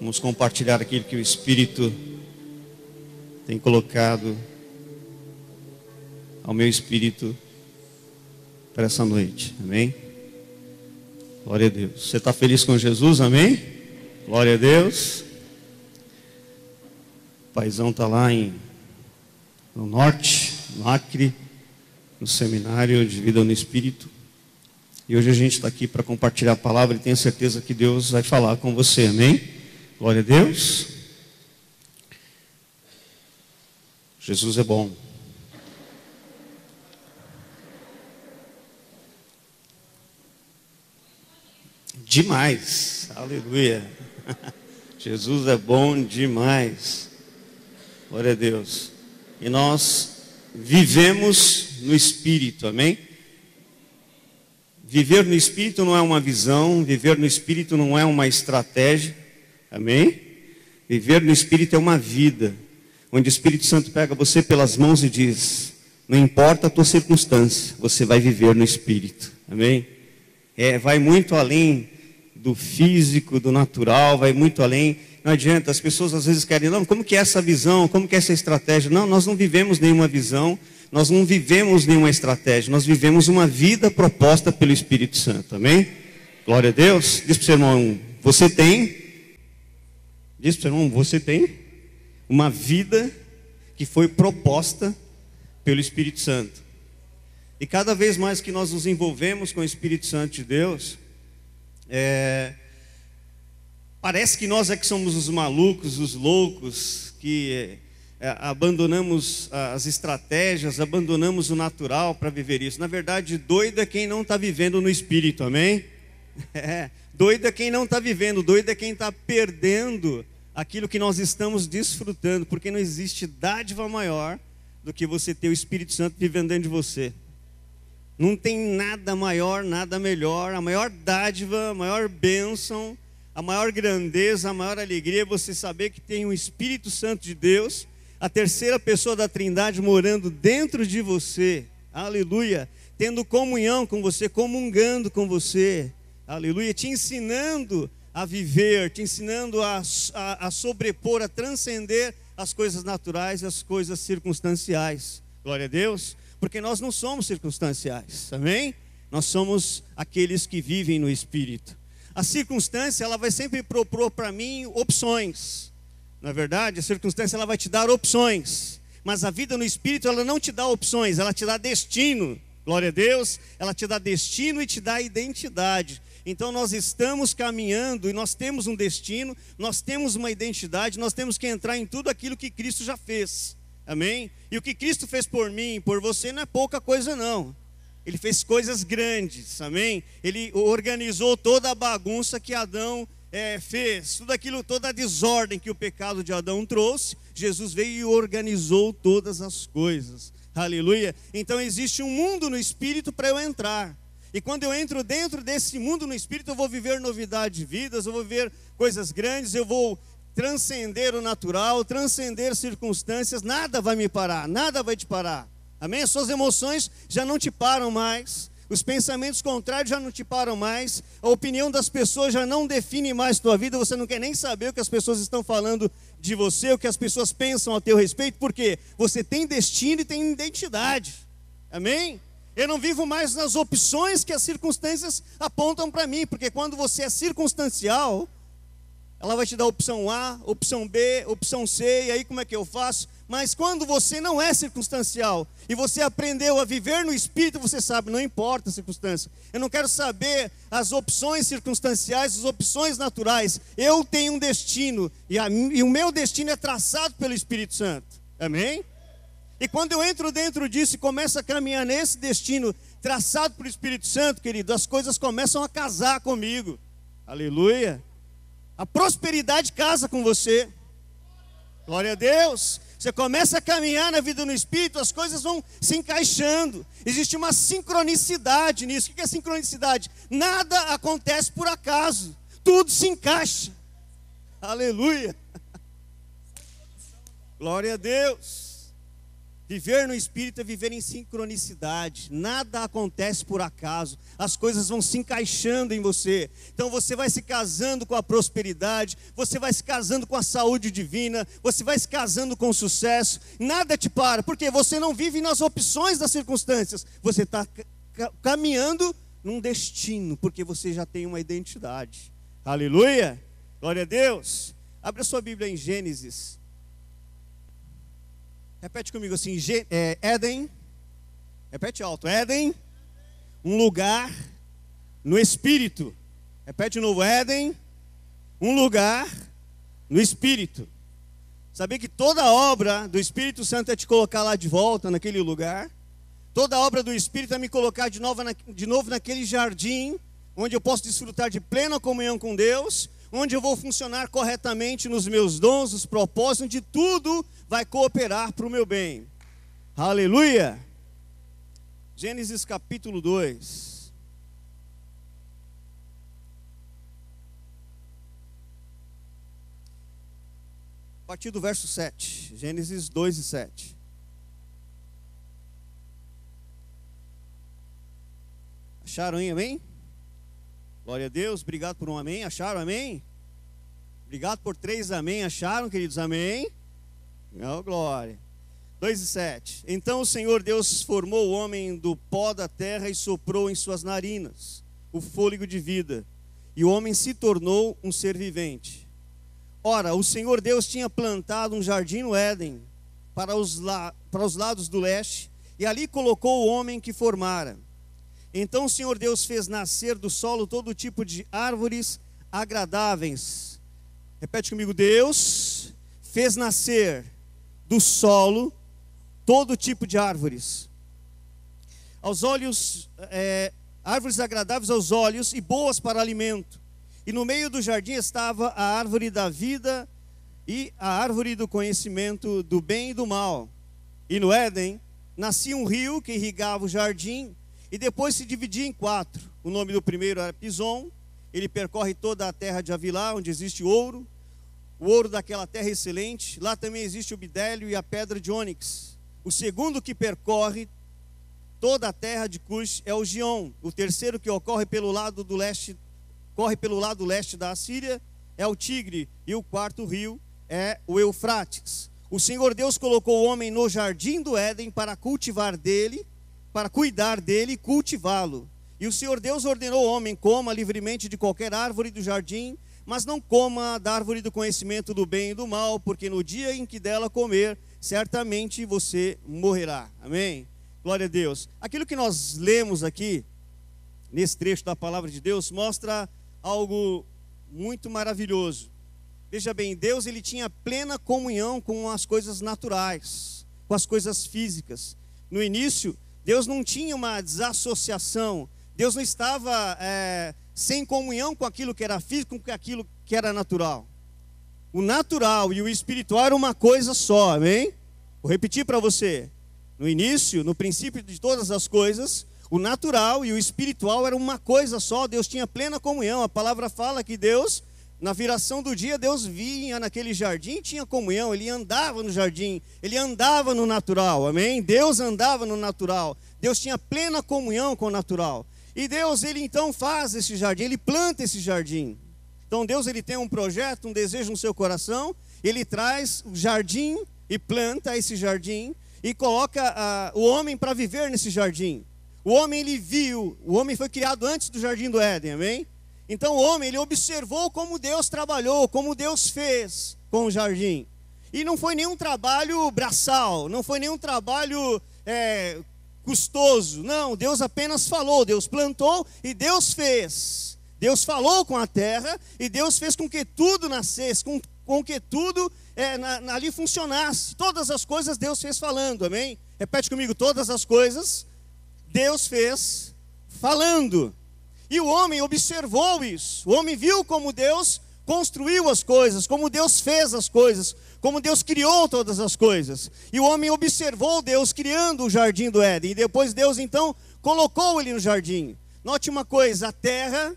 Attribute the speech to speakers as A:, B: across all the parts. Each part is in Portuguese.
A: Vamos compartilhar aquilo que o Espírito tem colocado ao meu espírito para essa noite. Amém? Glória a Deus. Você está feliz com Jesus? Amém? Glória a Deus. O paizão está lá em, no norte, no Acre, no seminário de vida no Espírito. E hoje a gente está aqui para compartilhar a palavra e tenho certeza que Deus vai falar com você. Amém? Glória a Deus. Jesus é bom. Demais. Aleluia. Jesus é bom demais. Glória a Deus. E nós vivemos no Espírito, amém? Viver no Espírito não é uma visão, viver no Espírito não é uma estratégia, amém? Viver no Espírito é uma vida, onde o Espírito Santo pega você pelas mãos e diz: Não importa a tua circunstância, você vai viver no Espírito, amém? É, vai muito além do físico, do natural, vai muito além. Não adianta, as pessoas às vezes querem, não, como que é essa visão, como que é essa estratégia? Não, nós não vivemos nenhuma visão, nós não vivemos nenhuma estratégia, nós vivemos uma vida proposta pelo Espírito Santo, amém? Glória a Deus. Diz para o seu irmão, você tem, diz para irmão, você tem uma vida que foi proposta pelo Espírito Santo. E cada vez mais que nós nos envolvemos com o Espírito Santo de Deus, é, parece que nós é que somos os malucos, os loucos, que é, abandonamos as estratégias, abandonamos o natural para viver isso. Na verdade, doido é quem não está vivendo no espírito, amém? É, doido é quem não está vivendo, doido é quem está perdendo aquilo que nós estamos desfrutando, porque não existe dádiva maior do que você ter o Espírito Santo vivendo dentro de você. Não tem nada maior, nada melhor. A maior dádiva, a maior bênção, a maior grandeza, a maior alegria é você saber que tem o Espírito Santo de Deus, a terceira pessoa da Trindade morando dentro de você. Aleluia. Tendo comunhão com você, comungando com você. Aleluia. Te ensinando a viver, te ensinando a, a, a sobrepor, a transcender as coisas naturais e as coisas circunstanciais. Glória a Deus porque nós não somos circunstanciais, amém? Nós somos aqueles que vivem no Espírito. A circunstância, ela vai sempre propor para mim opções. Na é verdade, a circunstância, ela vai te dar opções. Mas a vida no Espírito, ela não te dá opções, ela te dá destino. Glória a Deus, ela te dá destino e te dá identidade. Então nós estamos caminhando e nós temos um destino, nós temos uma identidade, nós temos que entrar em tudo aquilo que Cristo já fez. Amém? E o que Cristo fez por mim por você não é pouca coisa, não. Ele fez coisas grandes, amém? Ele organizou toda a bagunça que Adão é, fez, tudo aquilo, toda a desordem que o pecado de Adão trouxe, Jesus veio e organizou todas as coisas. Aleluia. Então existe um mundo no espírito para eu entrar. E quando eu entro dentro desse mundo no espírito, eu vou viver novidade de vidas, eu vou viver coisas grandes, eu vou transcender o natural, transcender circunstâncias, nada vai me parar, nada vai te parar. Amém? As suas emoções já não te param mais. Os pensamentos contrários já não te param mais. A opinião das pessoas já não define mais tua vida. Você não quer nem saber o que as pessoas estão falando de você, o que as pessoas pensam a teu respeito, porque você tem destino e tem identidade. Amém? Eu não vivo mais nas opções que as circunstâncias apontam para mim, porque quando você é circunstancial, ela vai te dar opção A, opção B, opção C, e aí como é que eu faço? Mas quando você não é circunstancial e você aprendeu a viver no espírito, você sabe, não importa a circunstância. Eu não quero saber as opções circunstanciais, as opções naturais. Eu tenho um destino e, a, e o meu destino é traçado pelo Espírito Santo. Amém? E quando eu entro dentro disso e começo a caminhar nesse destino traçado pelo Espírito Santo, querido, as coisas começam a casar comigo. Aleluia. A prosperidade casa com você. Glória a Deus. Você começa a caminhar na vida no Espírito, as coisas vão se encaixando. Existe uma sincronicidade nisso. O que é sincronicidade? Nada acontece por acaso. Tudo se encaixa. Aleluia. Glória a Deus. Viver no Espírito é viver em sincronicidade. Nada acontece por acaso. As coisas vão se encaixando em você. Então você vai se casando com a prosperidade, você vai se casando com a saúde divina, você vai se casando com o sucesso. Nada te para, porque você não vive nas opções das circunstâncias. Você está caminhando num destino, porque você já tem uma identidade. Aleluia! Glória a Deus. Abra sua Bíblia em Gênesis Repete comigo assim: é, Éden. Repete alto: Éden, um lugar no espírito. Repete de novo: Éden, um lugar no espírito. Sabia que toda obra do Espírito Santo é te colocar lá de volta naquele lugar? Toda obra do Espírito é me colocar de novo, na, de novo naquele jardim, onde eu posso desfrutar de plena comunhão com Deus, onde eu vou funcionar corretamente nos meus dons, os propósitos, onde tudo vai cooperar para o meu bem. Aleluia! Gênesis capítulo 2. A partir do verso 7. Gênesis 2 e 7. Acharam aí, amém? Glória a Deus, obrigado por um amém. Acharam, amém? Obrigado por três amém. Acharam, queridos, amém? Oh, glória. 2 e 7. Então o Senhor Deus formou o homem do pó da terra e soprou em suas narinas o fôlego de vida, e o homem se tornou um ser vivente. Ora, o Senhor Deus tinha plantado um jardim no Éden, para os, la... para os lados do leste, e ali colocou o homem que formara. Então o Senhor Deus fez nascer do solo todo tipo de árvores agradáveis. Repete comigo: Deus fez nascer do solo todo tipo de árvores. Aos olhos, é, árvores agradáveis aos olhos e boas para alimento. E no meio do jardim estava a árvore da vida e a árvore do conhecimento do bem e do mal. E no Éden nascia um rio que irrigava o jardim e depois se dividia em quatro. O nome do primeiro era Pison, ele percorre toda a terra de Avilá, onde existe ouro o ouro daquela terra excelente. Lá também existe o bidélio e a pedra de ônix. O segundo que percorre toda a terra de Cush é o Gion. O terceiro que ocorre pelo lado do leste, corre pelo lado leste da Assíria, é o Tigre. E o quarto rio é o Eufrates. O Senhor Deus colocou o homem no jardim do Éden para cultivar dele, para cuidar dele e cultivá-lo. E o Senhor Deus ordenou ao homem: coma livremente de qualquer árvore do jardim, mas não coma da árvore do conhecimento do bem e do mal, porque no dia em que dela comer, certamente você morrerá. Amém? Glória a Deus. Aquilo que nós lemos aqui, nesse trecho da palavra de Deus, mostra algo muito maravilhoso. Veja bem, Deus ele tinha plena comunhão com as coisas naturais, com as coisas físicas. No início, Deus não tinha uma desassociação, Deus não estava é, sem comunhão com aquilo que era físico, com aquilo que era natural. O natural e o espiritual era uma coisa só, amém? Vou repetir para você. No início, no princípio de todas as coisas, o natural e o espiritual eram uma coisa só. Deus tinha plena comunhão. A palavra fala que Deus, na viração do dia, Deus vinha naquele jardim e tinha comunhão. Ele andava no jardim, ele andava no natural, amém? Deus andava no natural. Deus tinha plena comunhão com o natural. E Deus, ele então faz esse jardim, ele planta esse jardim. Então Deus, ele tem um projeto, um desejo no seu coração, ele traz o jardim e planta esse jardim e coloca uh, o homem para viver nesse jardim. O homem ele viu, o homem foi criado antes do jardim do Éden, amém? Então o homem ele observou como Deus trabalhou, como Deus fez com o jardim. E não foi nenhum trabalho braçal, não foi nenhum trabalho é, custoso. Não, Deus apenas falou, Deus plantou e Deus fez. Deus falou com a terra e Deus fez com que tudo nascesse, com, com que tudo é, na, ali funcionasse. Todas as coisas Deus fez falando, amém? Repete comigo: todas as coisas Deus fez falando. E o homem observou isso. O homem viu como Deus construiu as coisas, como Deus fez as coisas, como Deus criou todas as coisas. E o homem observou Deus criando o jardim do Éden. E depois Deus então colocou ele no jardim. Note uma coisa: a terra,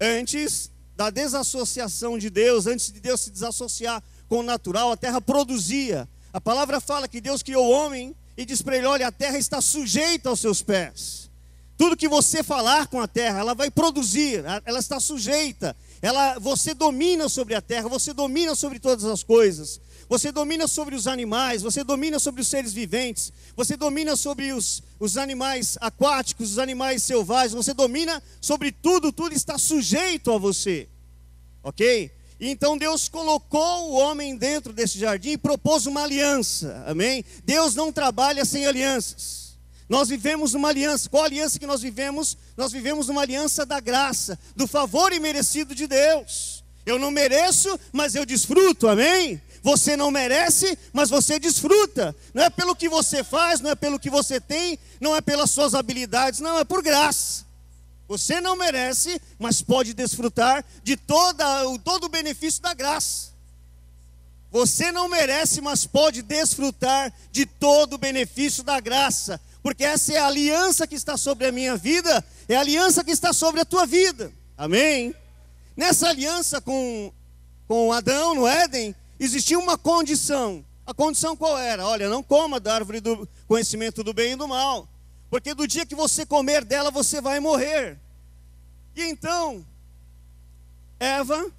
A: antes da desassociação de Deus, antes de Deus se desassociar com o natural, a terra produzia. A palavra fala que Deus criou o homem e diz para ele: Olha, a terra está sujeita aos seus pés. Tudo que você falar com a terra, ela vai produzir, ela está sujeita. Ela, você domina sobre a terra, você domina sobre todas as coisas. Você domina sobre os animais, você domina sobre os seres viventes, você domina sobre os, os animais aquáticos, os animais selvagens, você domina sobre tudo, tudo está sujeito a você. Ok? Então Deus colocou o homem dentro desse jardim e propôs uma aliança. Amém? Deus não trabalha sem alianças. Nós vivemos uma aliança. Qual aliança que nós vivemos? Nós vivemos uma aliança da graça, do favor imerecido de Deus. Eu não mereço, mas eu desfruto. Amém? Você não merece, mas você desfruta. Não é pelo que você faz, não é pelo que você tem, não é pelas suas habilidades, não, é por graça. Você não merece, mas pode desfrutar de toda, todo o benefício da graça. Você não merece, mas pode desfrutar de todo o benefício da graça, porque essa é a aliança que está sobre a minha vida, é a aliança que está sobre a tua vida. Amém? Nessa aliança com, com Adão no Éden, existia uma condição. A condição qual era? Olha, não coma da árvore do conhecimento do bem e do mal, porque do dia que você comer dela, você vai morrer. E então, Eva,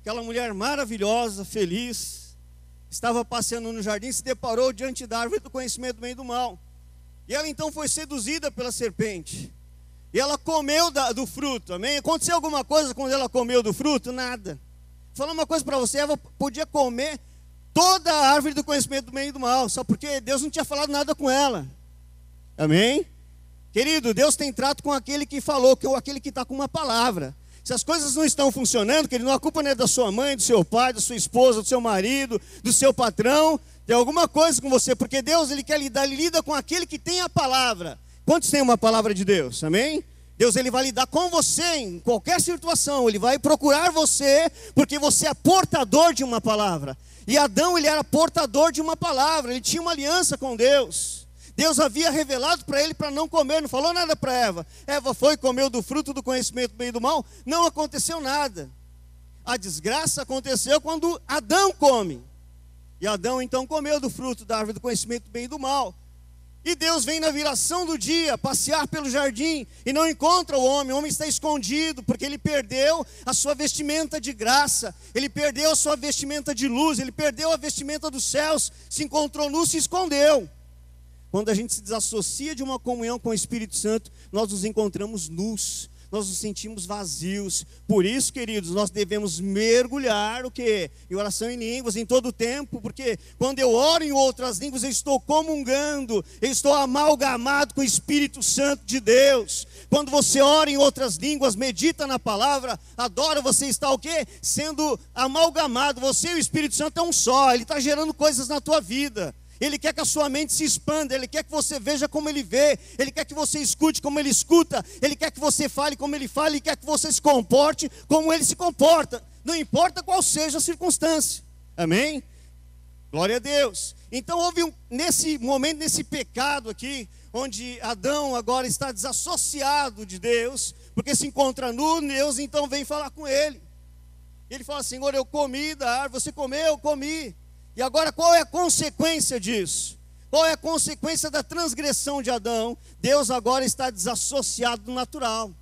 A: aquela mulher maravilhosa, feliz, estava passeando no jardim, se deparou diante da árvore do conhecimento do bem e do mal. E ela então foi seduzida pela serpente. E ela comeu da, do fruto, amém? Aconteceu alguma coisa quando ela comeu do fruto? Nada. Falar uma coisa para você, Eva podia comer toda a árvore do conhecimento do bem e do mal, só porque Deus não tinha falado nada com ela. Amém? Querido, Deus tem trato com aquele que falou, ou aquele que está com uma palavra. Se as coisas não estão funcionando, querido, a culpa não é da sua mãe, do seu pai, da sua esposa, do seu marido, do seu patrão. Tem alguma coisa com você, porque Deus ele quer lidar, ele lida com aquele que tem a palavra. Quantos têm uma palavra de Deus? Amém? Deus ele vai lidar com você em qualquer situação, ele vai procurar você, porque você é portador de uma palavra. E Adão ele era portador de uma palavra, ele tinha uma aliança com Deus. Deus havia revelado para ele para não comer, não falou nada para Eva. Eva foi, comeu do fruto do conhecimento do bem e do mal, não aconteceu nada. A desgraça aconteceu quando Adão come. E Adão então comeu do fruto da árvore do conhecimento do bem e do mal. E Deus vem na viração do dia passear pelo jardim e não encontra o homem. O homem está escondido porque ele perdeu a sua vestimenta de graça, ele perdeu a sua vestimenta de luz, ele perdeu a vestimenta dos céus, se encontrou nu, se escondeu. Quando a gente se desassocia de uma comunhão com o Espírito Santo, nós nos encontramos nus, nós nos sentimos vazios. Por isso, queridos, nós devemos mergulhar o que? Em oração em línguas em todo o tempo, porque quando eu oro em outras línguas, eu estou comungando, eu estou amalgamado com o Espírito Santo de Deus. Quando você ora em outras línguas, medita na palavra, adora, você está o quê? Sendo amalgamado. Você e o Espírito Santo é um só, ele está gerando coisas na tua vida. Ele quer que a sua mente se expanda, Ele quer que você veja como Ele vê, Ele quer que você escute como Ele escuta, Ele quer que você fale como Ele fala, Ele quer que você se comporte como Ele se comporta, não importa qual seja a circunstância, amém? Glória a Deus. Então houve um, nesse momento, nesse pecado aqui, onde Adão agora está desassociado de Deus, porque se encontra nu, Deus então vem falar com ele. Ele fala: Senhor, eu comi da árvore, você comeu, eu comi. E agora qual é a consequência disso? Qual é a consequência da transgressão de Adão? Deus agora está desassociado do natural.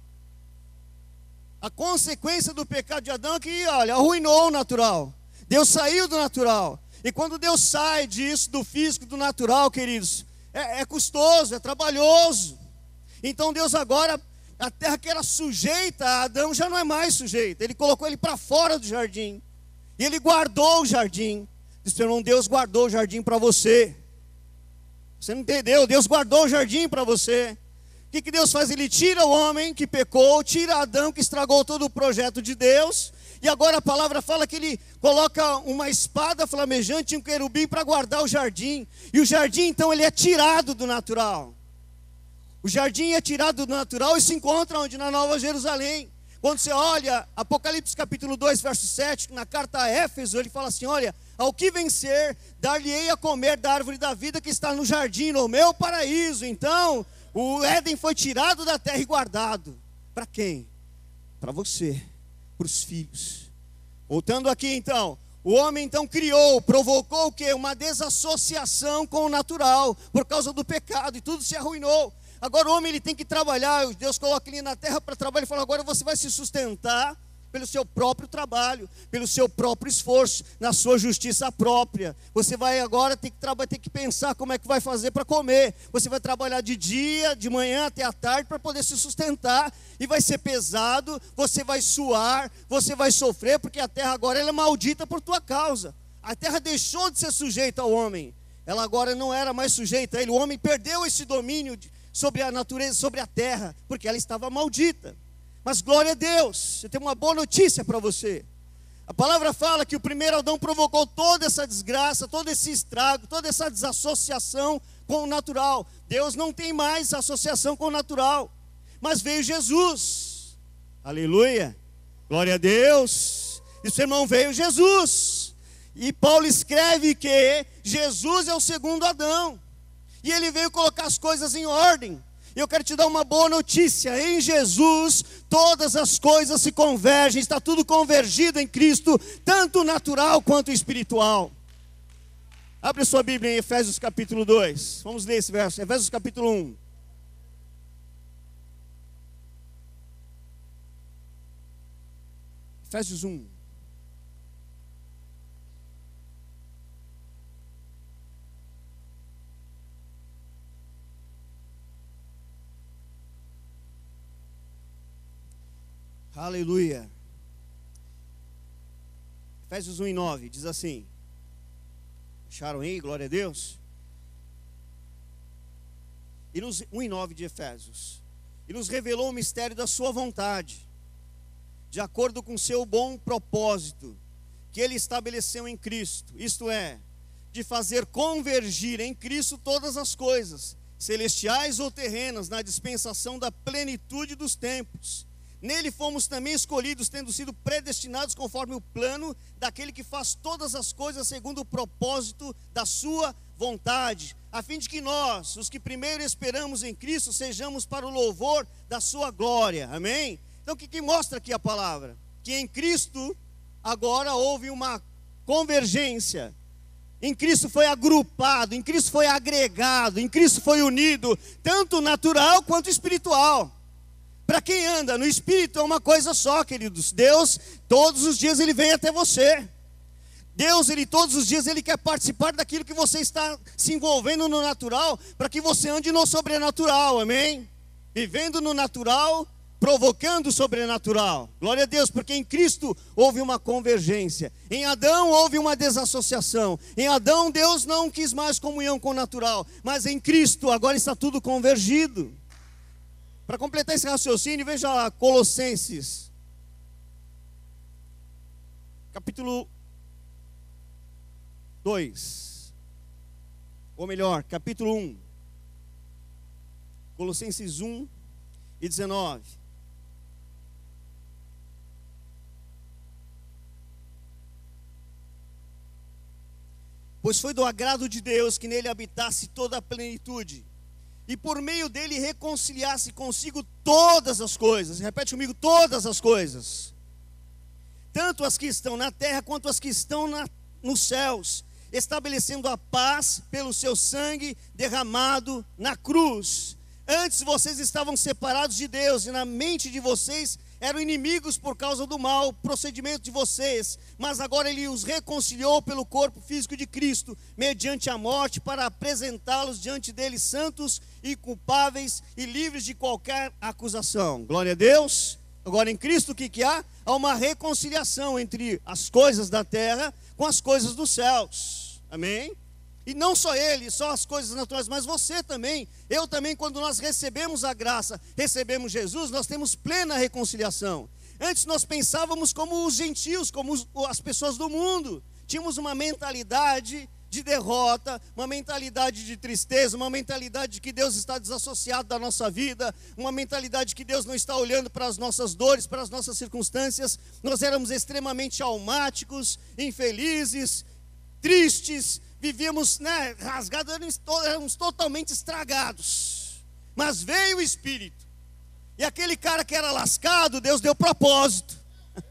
A: A consequência do pecado de Adão é que, olha, arruinou o natural. Deus saiu do natural. E quando Deus sai disso, do físico, do natural, queridos, é, é custoso, é trabalhoso. Então Deus agora, a terra que era sujeita a Adão já não é mais sujeita. Ele colocou ele para fora do jardim. E ele guardou o jardim. Disse, irmão, Deus guardou o jardim para você. Você não entendeu? Deus guardou o jardim para você. O que, que Deus faz? Ele tira o homem que pecou, tira Adão que estragou todo o projeto de Deus. E agora a palavra fala que ele coloca uma espada flamejante e um querubim para guardar o jardim. E o jardim, então, ele é tirado do natural. O jardim é tirado do natural e se encontra onde? Na Nova Jerusalém. Quando você olha Apocalipse capítulo 2, verso 7, na carta a Éfeso, ele fala assim: olha, ao que vencer, dar-lhe-ei a comer da árvore da vida que está no jardim, no meu paraíso. Então, o Éden foi tirado da terra e guardado. Para quem? Para você, para os filhos. Voltando aqui então, O homem então criou, provocou o quê? Uma desassociação com o natural, por causa do pecado, e tudo se arruinou. Agora o homem ele tem que trabalhar, Deus coloca ele na terra para trabalhar e fala: agora você vai se sustentar pelo seu próprio trabalho, pelo seu próprio esforço, na sua justiça própria. Você vai agora ter que, ter que pensar como é que vai fazer para comer. Você vai trabalhar de dia, de manhã até a tarde para poder se sustentar. E vai ser pesado, você vai suar, você vai sofrer, porque a terra agora é maldita por tua causa. A terra deixou de ser sujeita ao homem. Ela agora não era mais sujeita a ele. O homem perdeu esse domínio sobre a natureza, sobre a terra, porque ela estava maldita. Mas glória a Deus, eu tenho uma boa notícia para você. A palavra fala que o primeiro Adão provocou toda essa desgraça, todo esse estrago, toda essa desassociação com o natural. Deus não tem mais associação com o natural. Mas veio Jesus. Aleluia. Glória a Deus. E seu irmão veio Jesus. E Paulo escreve que Jesus é o segundo Adão. E ele veio colocar as coisas em ordem. Eu quero te dar uma boa notícia: em Jesus todas as coisas se convergem, está tudo convergido em Cristo, tanto natural quanto espiritual. Abre sua Bíblia em Efésios capítulo 2. Vamos ler esse verso. Efésios capítulo 1. Efésios 1. Aleluia. Efésios 1 e 9 diz assim: Acharam aí? Glória a Deus. E nos 1 e 9 de Efésios. E nos revelou o mistério da sua vontade, de acordo com seu bom propósito, que ele estabeleceu em Cristo, isto é, de fazer convergir em Cristo todas as coisas, celestiais ou terrenas, na dispensação da plenitude dos tempos Nele fomos também escolhidos, tendo sido predestinados conforme o plano daquele que faz todas as coisas segundo o propósito da sua vontade, a fim de que nós, os que primeiro esperamos em Cristo, sejamos para o louvor da sua glória. Amém? Então o que, que mostra aqui a palavra? Que em Cristo agora houve uma convergência. Em Cristo foi agrupado, em Cristo foi agregado, em Cristo foi unido, tanto natural quanto espiritual. Para quem anda no Espírito é uma coisa só, queridos. Deus, todos os dias, Ele vem até você. Deus, Ele todos os dias, Ele quer participar daquilo que você está se envolvendo no natural, para que você ande no sobrenatural, amém? Vivendo no natural, provocando o sobrenatural. Glória a Deus, porque em Cristo houve uma convergência. Em Adão houve uma desassociação. Em Adão, Deus não quis mais comunhão com o natural. Mas em Cristo, agora está tudo convergido. Para completar esse raciocínio, veja Colossenses, capítulo 2. Ou melhor, capítulo 1. Colossenses 1 e 19. Pois foi do agrado de Deus que nele habitasse toda a plenitude e por meio dele reconciliasse consigo todas as coisas. Repete comigo: todas as coisas. Tanto as que estão na terra quanto as que estão na, nos céus, estabelecendo a paz pelo seu sangue derramado na cruz. Antes vocês estavam separados de Deus, e na mente de vocês eram inimigos por causa do mal procedimento de vocês, mas agora ele os reconciliou pelo corpo físico de Cristo, mediante a morte, para apresentá-los diante dele santos e culpáveis e livres de qualquer acusação. Glória a Deus. Agora em Cristo o que, que há? Há uma reconciliação entre as coisas da terra com as coisas dos céus. Amém? E não só ele, só as coisas naturais, mas você também. Eu também, quando nós recebemos a graça, recebemos Jesus, nós temos plena reconciliação. Antes nós pensávamos como os gentios, como as pessoas do mundo. Tínhamos uma mentalidade de derrota, uma mentalidade de tristeza, uma mentalidade de que Deus está desassociado da nossa vida, uma mentalidade de que Deus não está olhando para as nossas dores, para as nossas circunstâncias. Nós éramos extremamente almáticos, infelizes, tristes, vivíamos né, rasgados, éramos totalmente estragados. Mas veio o Espírito. E aquele cara que era lascado, Deus deu propósito.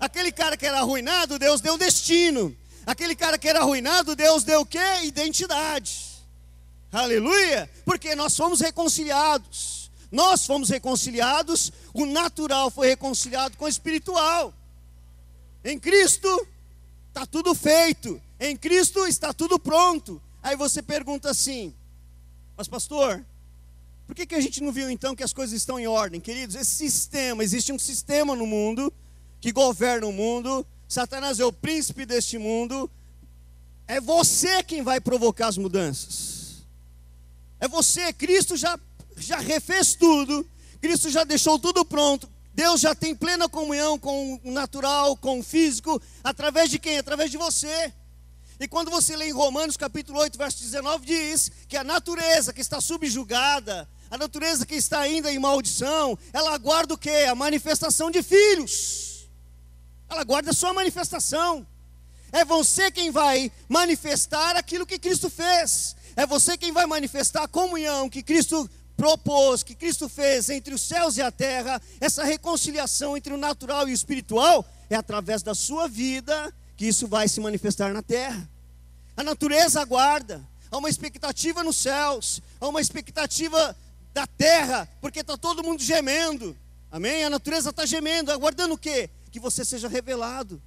B: Aquele cara que era arruinado, Deus deu destino. Aquele cara que era arruinado, Deus deu o quê? Identidade. Aleluia! Porque nós fomos reconciliados. Nós fomos reconciliados, o natural foi reconciliado com o espiritual. Em Cristo está tudo feito. Em Cristo está tudo pronto. Aí você pergunta assim: Mas pastor, por que, que a gente não viu então que as coisas estão em ordem? Queridos, esse sistema, existe um sistema no mundo que governa o mundo. Satanás é o príncipe deste mundo. É você quem vai provocar as mudanças. É você, Cristo já, já refez tudo. Cristo já deixou tudo pronto. Deus já tem plena comunhão com o natural, com o físico, através de quem? Através de você. E quando você lê em Romanos capítulo 8, verso 19, diz que a natureza que está subjugada, a natureza que está ainda em maldição, ela aguarda o quê? A manifestação de filhos. Ela aguarda a sua manifestação. É você quem vai manifestar aquilo que Cristo fez. É você quem vai manifestar a comunhão que Cristo propôs, que Cristo fez entre os céus e a terra. Essa reconciliação entre o natural e o espiritual é através da sua vida que isso vai se manifestar na terra. A natureza aguarda, há uma expectativa nos céus, há uma expectativa da terra, porque está todo mundo gemendo. Amém? A natureza está gemendo, aguardando o quê? Que você seja revelado,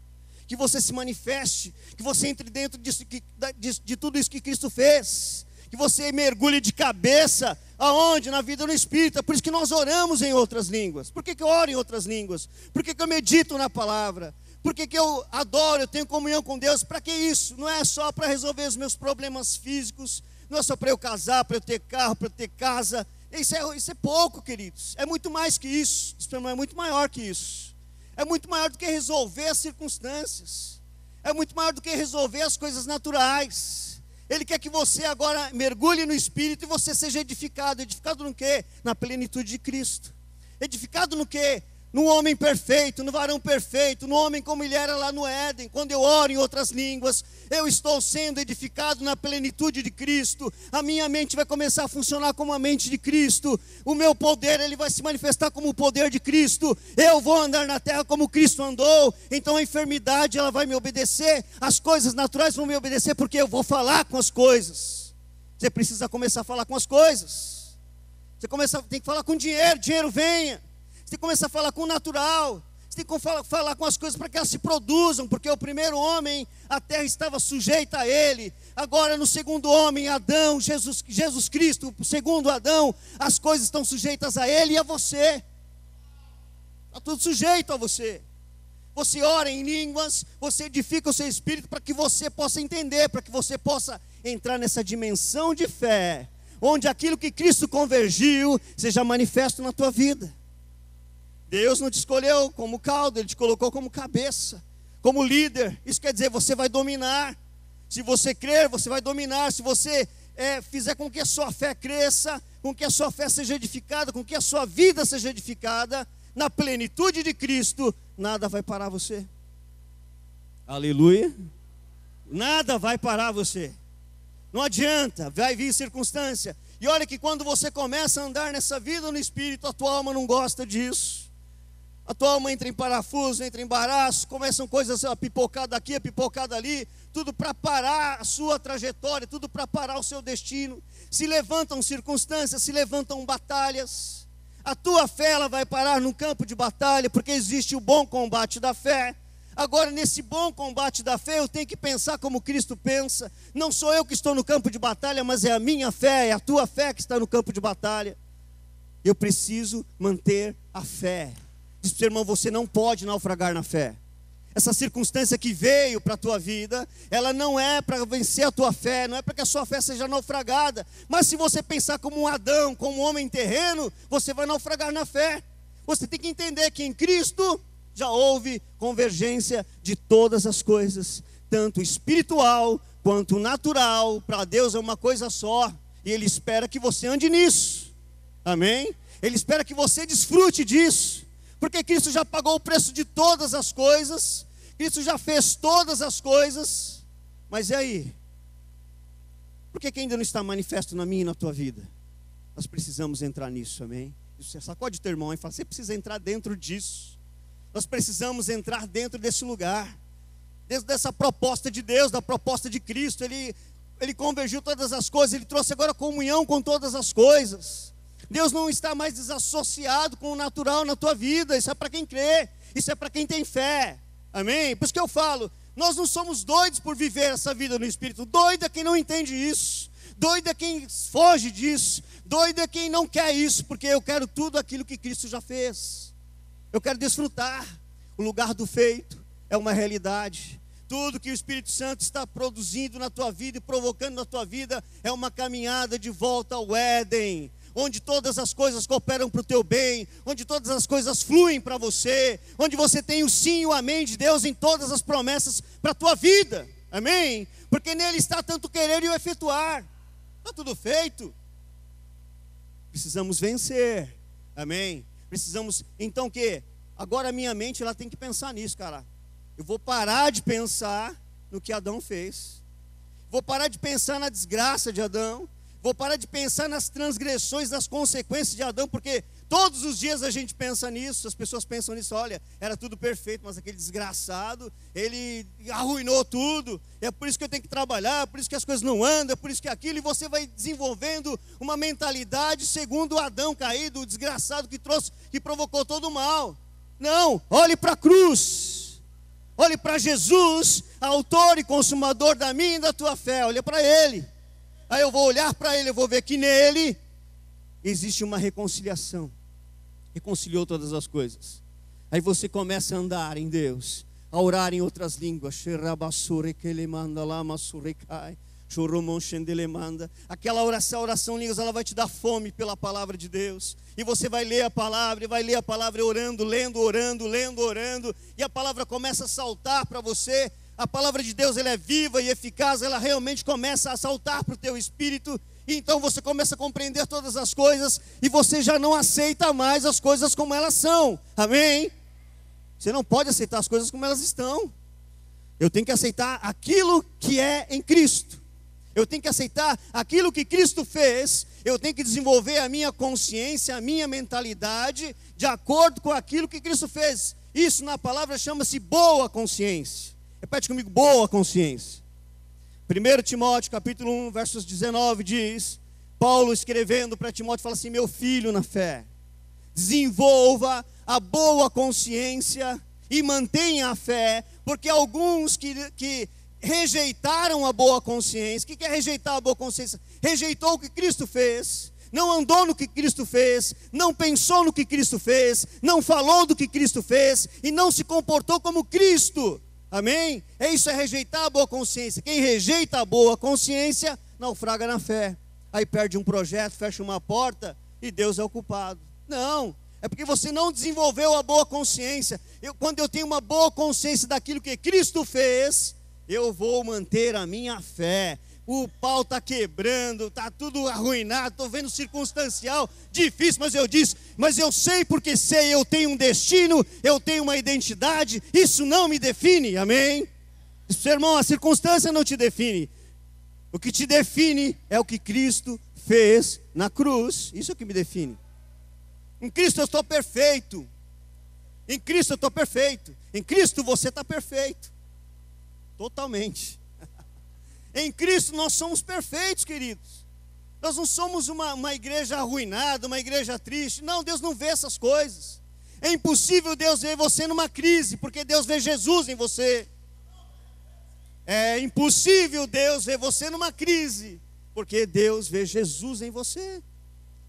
B: que você se manifeste, que você entre dentro disso, de, de, de tudo isso que Cristo fez, que você mergulhe de cabeça aonde? Na vida no Espírito. É por isso que nós oramos em outras línguas. Por que, que eu oro em outras línguas? Por que, que eu medito na palavra? Por que, que eu adoro, eu tenho comunhão com Deus? Para que isso? Não é só para resolver os meus problemas físicos, não é só para eu casar, para eu ter carro, para eu ter casa. Isso é, isso é pouco, queridos. É muito mais que isso. Isso é muito maior que isso. É muito maior do que resolver as circunstâncias. É muito maior do que resolver as coisas naturais. Ele quer que você agora mergulhe no Espírito e você seja edificado. Edificado no quê? Na plenitude de Cristo. Edificado no quê? No homem perfeito, no varão perfeito, no homem como ele era lá no Éden. Quando eu oro em outras línguas, eu estou sendo edificado na plenitude de Cristo. A minha mente vai começar a funcionar como a mente de Cristo. O meu poder, ele vai se manifestar como o poder de Cristo. Eu vou andar na terra como Cristo andou. Então a enfermidade, ela vai me obedecer. As coisas naturais vão me obedecer porque eu vou falar com as coisas. Você precisa começar a falar com as coisas. Você começa, tem que falar com dinheiro, dinheiro venha. Você começa a falar com o natural. Você tem que falar, com as coisas para que elas se produzam, porque o primeiro homem, a terra estava sujeita a ele. Agora, no segundo homem, Adão, Jesus, Jesus Cristo, segundo Adão, as coisas estão sujeitas a ele e a você. Está tudo sujeito a você. Você ora em línguas, você edifica o seu espírito para que você possa entender, para que você possa entrar nessa dimensão de fé, onde aquilo que Cristo convergiu seja manifesto na tua vida. Deus não te escolheu como caldo, Ele te colocou como cabeça, como líder. Isso quer dizer, você vai dominar. Se você crer, você vai dominar. Se você é, fizer com que a sua fé cresça, com que a sua fé seja edificada, com que a sua vida seja edificada, na plenitude de Cristo, nada vai parar você. Aleluia. Nada vai parar você. Não adianta, vai vir circunstância. E olha que quando você começa a andar nessa vida no Espírito, a tua alma não gosta disso. A tua alma entra em parafuso, entra em embaraço, começam coisas a pipocar daqui, a pipocar dali, tudo para parar a sua trajetória, tudo para parar o seu destino. Se levantam circunstâncias, se levantam batalhas. A tua fé ela vai parar no campo de batalha, porque existe o bom combate da fé. Agora, nesse bom combate da fé, eu tenho que pensar como Cristo pensa. Não sou eu que estou no campo de batalha, mas é a minha fé, é a tua fé que está no campo de batalha. Eu preciso manter a fé. Diz para o seu irmão: você não pode naufragar na fé. Essa circunstância que veio para a tua vida, ela não é para vencer a tua fé, não é para que a sua fé seja naufragada. Mas se você pensar como um Adão, como um homem terreno, você vai naufragar na fé. Você tem que entender que em Cristo já houve convergência de todas as coisas, tanto espiritual quanto natural. Para Deus é uma coisa só, e Ele espera que você ande nisso. Amém? Ele espera que você desfrute disso porque Cristo já pagou o preço de todas as coisas, Cristo já fez todas as coisas, mas e aí? Por que, que ainda não está manifesto na minha e na tua vida? Nós precisamos entrar nisso, amém? Você sacode teu irmão e fala, você precisa entrar dentro disso. Nós precisamos entrar dentro desse lugar, dentro dessa proposta de Deus, da proposta de Cristo. Ele, ele convergiu todas as coisas, ele trouxe agora comunhão com todas as coisas. Deus não está mais desassociado com o natural na tua vida, isso é para quem crê, isso é para quem tem fé. Amém? Por isso que eu falo, nós não somos doidos por viver essa vida no Espírito. Doido é quem não entende isso. Doido é quem foge disso. Doido é quem não quer isso, porque eu quero tudo aquilo que Cristo já fez. Eu quero desfrutar. O lugar do feito é uma realidade. Tudo que o Espírito Santo está produzindo na tua vida e provocando na tua vida é uma caminhada de volta ao Éden onde todas as coisas cooperam para o teu bem, onde todas as coisas fluem para você, onde você tem o sim e o amém de Deus em todas as promessas para a tua vida, amém? Porque nele está tanto querer e o efetuar, está tudo feito. Precisamos vencer, amém? Precisamos, então que? Agora a minha mente ela tem que pensar nisso, cara. Eu vou parar de pensar no que Adão fez, vou parar de pensar na desgraça de Adão, Vou parar de pensar nas transgressões, nas consequências de Adão, porque todos os dias a gente pensa nisso, as pessoas pensam nisso, olha, era tudo perfeito, mas aquele desgraçado, ele arruinou tudo. É por isso que eu tenho que trabalhar, é por isso que as coisas não andam, é por isso que aquilo, e você vai desenvolvendo uma mentalidade segundo Adão caído, o desgraçado que trouxe, que provocou todo o mal. Não, olhe para a cruz. Olhe para Jesus, autor e consumador da minha e da tua fé. Olha para ele. Aí eu vou olhar para ele, eu vou ver que nele existe uma reconciliação. Reconciliou todas as coisas. Aí você começa a andar em Deus, a orar em outras línguas. Aquela oração, oração línguas, ela vai te dar fome pela palavra de Deus. E você vai ler a palavra, e vai ler a palavra orando, lendo, orando, lendo, orando. E a palavra começa a saltar para você a palavra de Deus ela é viva e eficaz, ela realmente começa a saltar para o teu espírito, e então você começa a compreender todas as coisas, e você já não aceita mais as coisas como elas são, amém? Você não pode aceitar as coisas como elas estão, eu tenho que aceitar aquilo que é em Cristo, eu tenho que aceitar aquilo que Cristo fez, eu tenho que desenvolver a minha consciência, a minha mentalidade, de acordo com aquilo que Cristo fez. Isso na palavra chama-se boa consciência. Repete comigo, boa consciência. 1 Timóteo capítulo 1, versos 19 diz: Paulo escrevendo para Timóteo fala assim: Meu filho na fé, desenvolva a boa consciência e mantenha a fé, porque alguns que, que rejeitaram a boa consciência, o que é rejeitar a boa consciência? Rejeitou o que Cristo fez, não andou no que Cristo fez, não pensou no que Cristo fez, não falou do que Cristo fez e não se comportou como Cristo. Amém? É isso, é rejeitar a boa consciência. Quem rejeita a boa consciência, naufraga na fé. Aí perde um projeto, fecha uma porta e Deus é o culpado. Não, é porque você não desenvolveu a boa consciência. Eu, quando eu tenho uma boa consciência daquilo que Cristo fez, eu vou manter a minha fé o pau está quebrando, está tudo arruinado, estou vendo circunstancial, difícil, mas eu disse, mas eu sei porque sei, eu tenho um destino, eu tenho uma identidade, isso não me define, amém? Seu irmão, a circunstância não te define, o que te define é o que Cristo fez na cruz, isso é o que me define. Em Cristo eu estou perfeito, em Cristo eu estou perfeito, em Cristo você está perfeito, totalmente. Em Cristo nós somos perfeitos, queridos. Nós não somos uma, uma igreja arruinada, uma igreja triste. Não, Deus não vê essas coisas. É impossível Deus ver você numa crise, porque Deus vê Jesus em você. É impossível Deus ver você numa crise, porque Deus vê Jesus em você.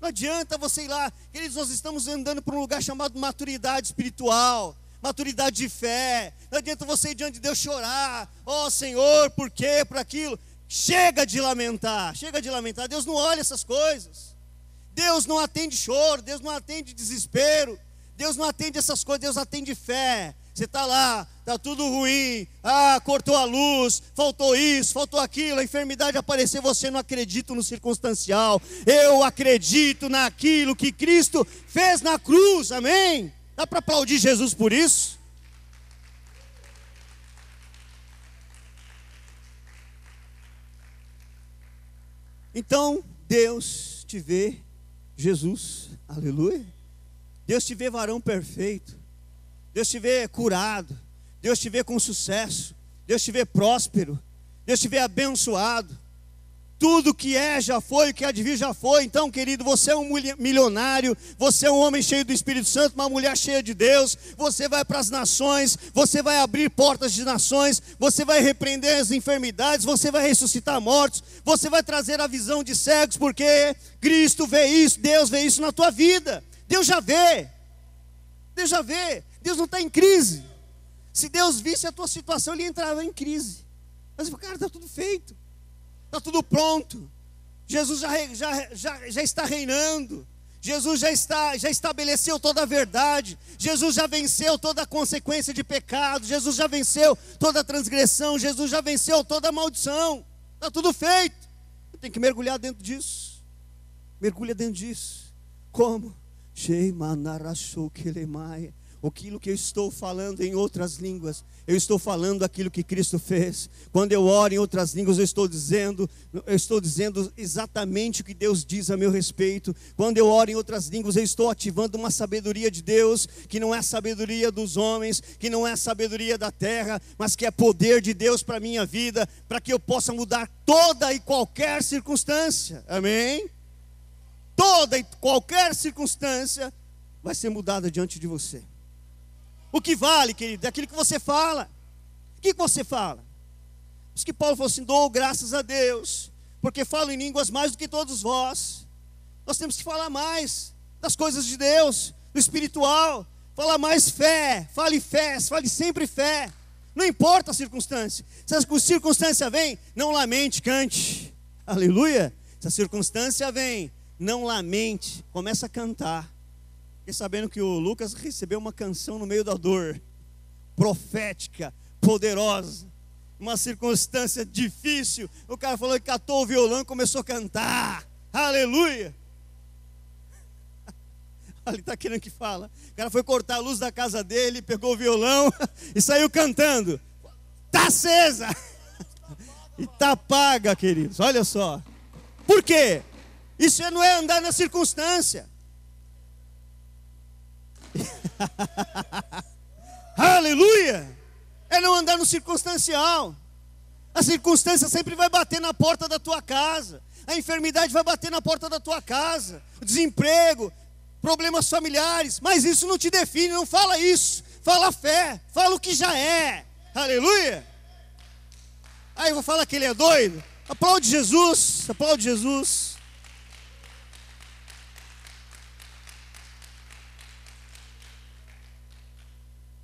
B: Não adianta você ir lá, queridos, nós estamos andando por um lugar chamado maturidade espiritual maturidade de fé. Não adianta você ir diante de Deus chorar. Ó oh, Senhor, por quê? Por aquilo. Chega de lamentar, chega de lamentar. Deus não olha essas coisas. Deus não atende choro, Deus não atende desespero. Deus não atende essas coisas, Deus atende fé. Você está lá, está tudo ruim, ah, cortou a luz, faltou isso, faltou aquilo, a enfermidade apareceu, você não acredita no circunstancial. Eu acredito naquilo que Cristo fez na cruz, amém? Dá para aplaudir Jesus por isso? Então, Deus te vê, Jesus, aleluia. Deus te vê varão perfeito. Deus te vê curado, Deus te vê com sucesso, Deus te vê próspero, Deus te vê abençoado. Tudo que é já foi, o que há de vir já foi. Então, querido, você é um milionário, você é um homem cheio do Espírito Santo, uma mulher cheia de Deus. Você vai para as nações, você vai abrir portas de nações, você vai repreender as enfermidades, você vai ressuscitar mortos, você vai trazer a visão de cegos, porque Cristo vê isso, Deus vê isso na tua vida. Deus já vê. Deus já vê. Deus não está em crise. Se Deus visse a tua situação, ele entrava em crise. Mas, cara, está tudo feito está tudo pronto. Jesus já, já, já, já está reinando. Jesus já, está, já estabeleceu toda a verdade. Jesus já venceu toda a consequência de pecado. Jesus já venceu toda a transgressão. Jesus já venceu toda a maldição. Está tudo feito. Tem que mergulhar dentro disso. Mergulha dentro disso. Como? Sheima narashou kelemai aquilo que eu estou falando em outras línguas, eu estou falando aquilo que Cristo fez. Quando eu oro em outras línguas, eu estou dizendo, eu estou dizendo exatamente o que Deus diz a meu respeito. Quando eu oro em outras línguas, eu estou ativando uma sabedoria de Deus, que não é sabedoria dos homens, que não é sabedoria da terra, mas que é poder de Deus para a minha vida, para que eu possa mudar toda e qualquer circunstância. Amém? Toda e qualquer circunstância vai ser mudada diante de você. O que vale, querido, é aquilo que você fala. O que você fala? Isso que Paulo falou assim: dou graças a Deus, porque falo em línguas mais do que todos vós. Nós temos que falar mais das coisas de Deus, do espiritual. Falar mais fé, fale fé, fale sempre fé. Não importa a circunstância. Se a circunstância vem, não lamente, cante. Aleluia. Se a circunstância vem, não lamente, começa a cantar. Fiquei sabendo que o Lucas recebeu uma canção no meio da dor, profética, poderosa, uma circunstância difícil. O cara falou que catou o violão e começou a cantar. Aleluia! Ali está querendo que fala. O cara foi cortar a luz da casa dele, pegou o violão e saiu cantando. Tá acesa! E tá paga, queridos. Olha só. Por quê? Isso não é andar na circunstância. Aleluia! É não andar no circunstancial. A circunstância sempre vai bater na porta da tua casa. A enfermidade vai bater na porta da tua casa. O desemprego, problemas familiares. Mas isso não te define, não fala isso. Fala fé, fala o que já é. Aleluia! Aí eu vou falar que ele é doido. Aplaude Jesus, aplaude Jesus.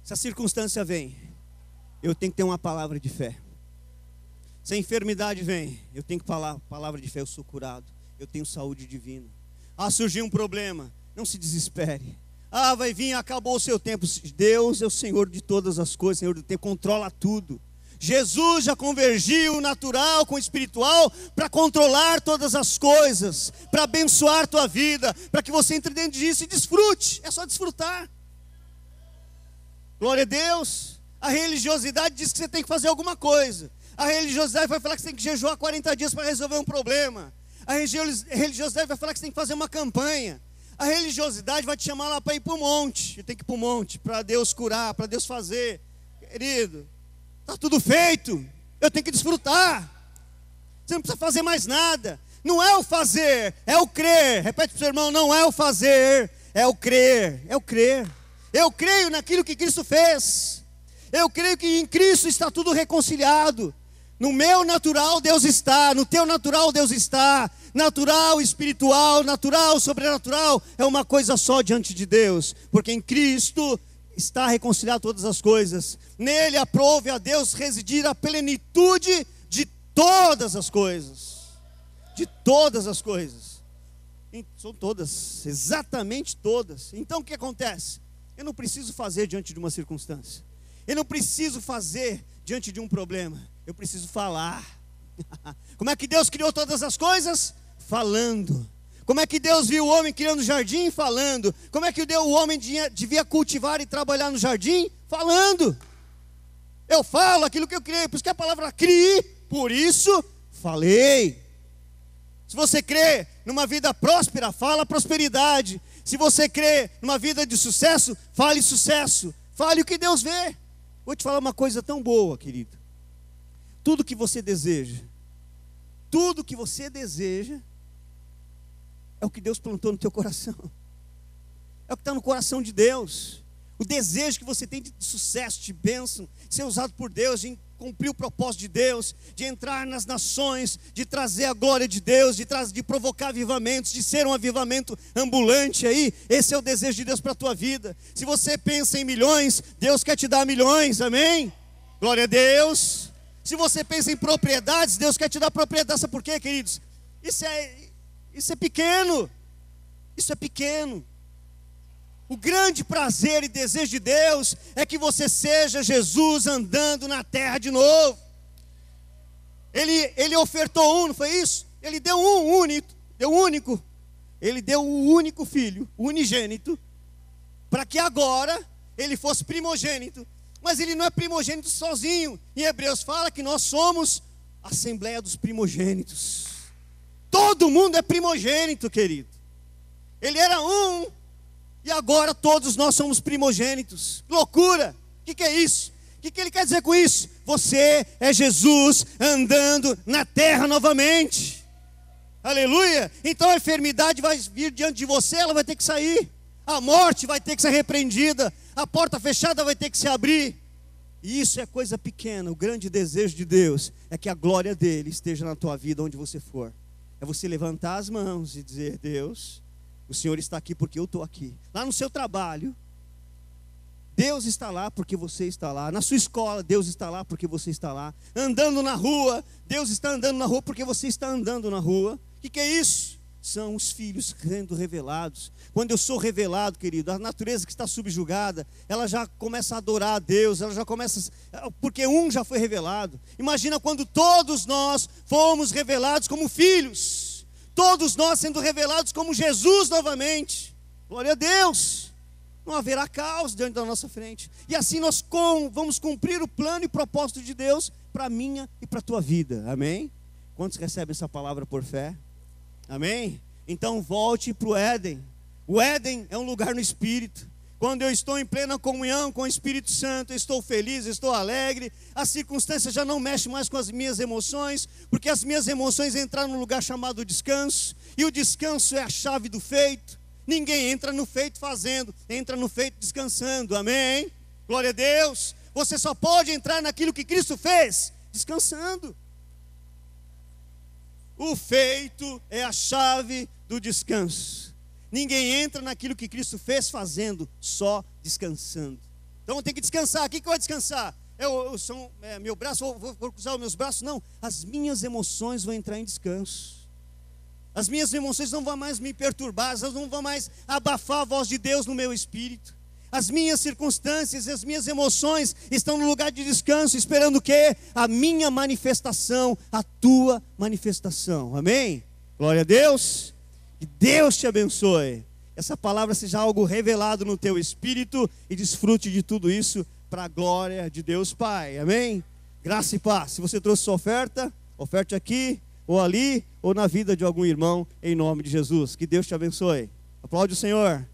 B: Se a circunstância vem, eu tenho que ter uma palavra de fé. Se a enfermidade vem, eu tenho que falar palavra de fé, eu sou curado, eu tenho saúde divina. Ah, surgiu um problema, não se desespere. Ah, vai vir, acabou o seu tempo. Deus é o Senhor de todas as coisas, Senhor do tempo, controla tudo. Jesus já convergiu o natural com o espiritual para controlar todas as coisas, para abençoar tua vida, para que você entre dentro disso e desfrute. É só desfrutar. Glória a Deus. A religiosidade diz que você tem que fazer alguma coisa. A religiosidade vai falar que você tem que jejuar 40 dias para resolver um problema. A religiosidade vai falar que você tem que fazer uma campanha. A religiosidade vai te chamar lá para ir para o monte. Tem que ir para o monte, para Deus curar, para Deus fazer. Querido, está tudo feito. Eu tenho que desfrutar. Você não precisa fazer mais nada. Não é o fazer, é o crer. Repete para o seu irmão: não é o fazer, é o crer. É o crer. Eu creio naquilo que Cristo fez. Eu creio que em Cristo está tudo reconciliado. No meu natural Deus está, no teu natural Deus está. Natural, espiritual, natural, sobrenatural é uma coisa só diante de Deus, porque em Cristo está reconciliado todas as coisas. Nele aprove a Deus residir a plenitude de todas as coisas. De todas as coisas. São todas, exatamente todas. Então o que acontece? Eu não preciso fazer diante de uma circunstância. Eu não preciso fazer diante de um problema. Eu preciso falar. Como é que Deus criou todas as coisas? Falando. Como é que Deus viu o homem criando jardim? Falando. Como é que o homem devia cultivar e trabalhar no jardim? Falando. Eu falo aquilo que eu criei, por isso que a palavra crie, por isso falei. Se você crê numa vida próspera, fala prosperidade. Se você crê numa vida de sucesso, fale sucesso. Fale o que Deus vê. Vou te falar uma coisa tão boa, querido. Tudo que você deseja, tudo que você deseja, é o que Deus plantou no teu coração. É o que está no coração de Deus. O desejo que você tem de sucesso, de bênção, de ser usado por Deus, de cumprir o propósito de Deus, de entrar nas nações, de trazer a glória de Deus, de, de provocar avivamentos, de ser um avivamento ambulante aí. Esse é o desejo de Deus para a tua vida. Se você pensa em milhões, Deus quer te dar milhões, amém? Glória a Deus. Se você pensa em propriedades, Deus quer te dar propriedade. Sabe por quê, queridos? Isso é, isso é pequeno. Isso é pequeno. O grande prazer e desejo de Deus é que você seja Jesus andando na terra de novo. Ele, ele ofertou um, não foi isso? Ele deu um único, deu único. Ele deu o um único filho, unigênito, para que agora ele fosse primogênito. Mas ele não é primogênito sozinho. Em Hebreus fala que nós somos a Assembleia dos Primogênitos. Todo mundo é primogênito, querido. Ele era um, e agora todos nós somos primogênitos. Loucura! O que, que é isso? O que, que ele quer dizer com isso? Você é Jesus andando na terra novamente. Aleluia! Então a enfermidade vai vir diante de você, ela vai ter que sair. A morte vai ter que ser repreendida. A porta fechada vai ter que se abrir. E isso é coisa pequena. O grande desejo de Deus é que a glória dele esteja na tua vida onde você for. É você levantar as mãos e dizer: Deus, o Senhor está aqui porque eu estou aqui. Lá no seu trabalho, Deus está lá porque você está lá. Na sua escola, Deus está lá porque você está lá. Andando na rua, Deus está andando na rua porque você está andando na rua. O que, que é isso? São os filhos sendo revelados. Quando eu sou revelado, querido, a natureza que está subjugada, ela já começa a adorar a Deus, ela já começa. Porque um já foi revelado. Imagina quando todos nós fomos revelados como filhos todos nós sendo revelados como Jesus novamente. Glória a Deus. Não haverá caos diante da nossa frente. E assim nós com, vamos cumprir o plano e propósito de Deus para a minha e para a tua vida. Amém? Quantos recebem essa palavra por fé? Amém? Então volte para o Éden. O Éden é um lugar no Espírito. Quando eu estou em plena comunhão com o Espírito Santo, estou feliz, estou alegre, a circunstância já não mexe mais com as minhas emoções, porque as minhas emoções entraram num lugar chamado descanso, e o descanso é a chave do feito. Ninguém entra no feito fazendo, entra no feito descansando, amém? Glória a Deus. Você só pode entrar naquilo que Cristo fez, descansando. O feito é a chave do descanso. Ninguém entra naquilo que Cristo fez fazendo, só descansando. Então tem que descansar. O que, que eu vou descansar? Eu, eu é, meu braço, vou, vou, vou cruzar os meus braços? Não. As minhas emoções vão entrar em descanso. As minhas emoções não vão mais me perturbar, elas não vão mais abafar a voz de Deus no meu espírito. As minhas circunstâncias, as minhas emoções estão no lugar de descanso, esperando o quê? A minha manifestação, a tua manifestação. Amém? Glória a Deus. Que Deus te abençoe. Essa palavra seja algo revelado no teu espírito e desfrute de tudo isso para a glória de Deus Pai. Amém? Graça e paz. Se você trouxe sua oferta, oferte aqui, ou ali, ou na vida de algum irmão, em nome de Jesus. Que Deus te abençoe. Aplaude o Senhor.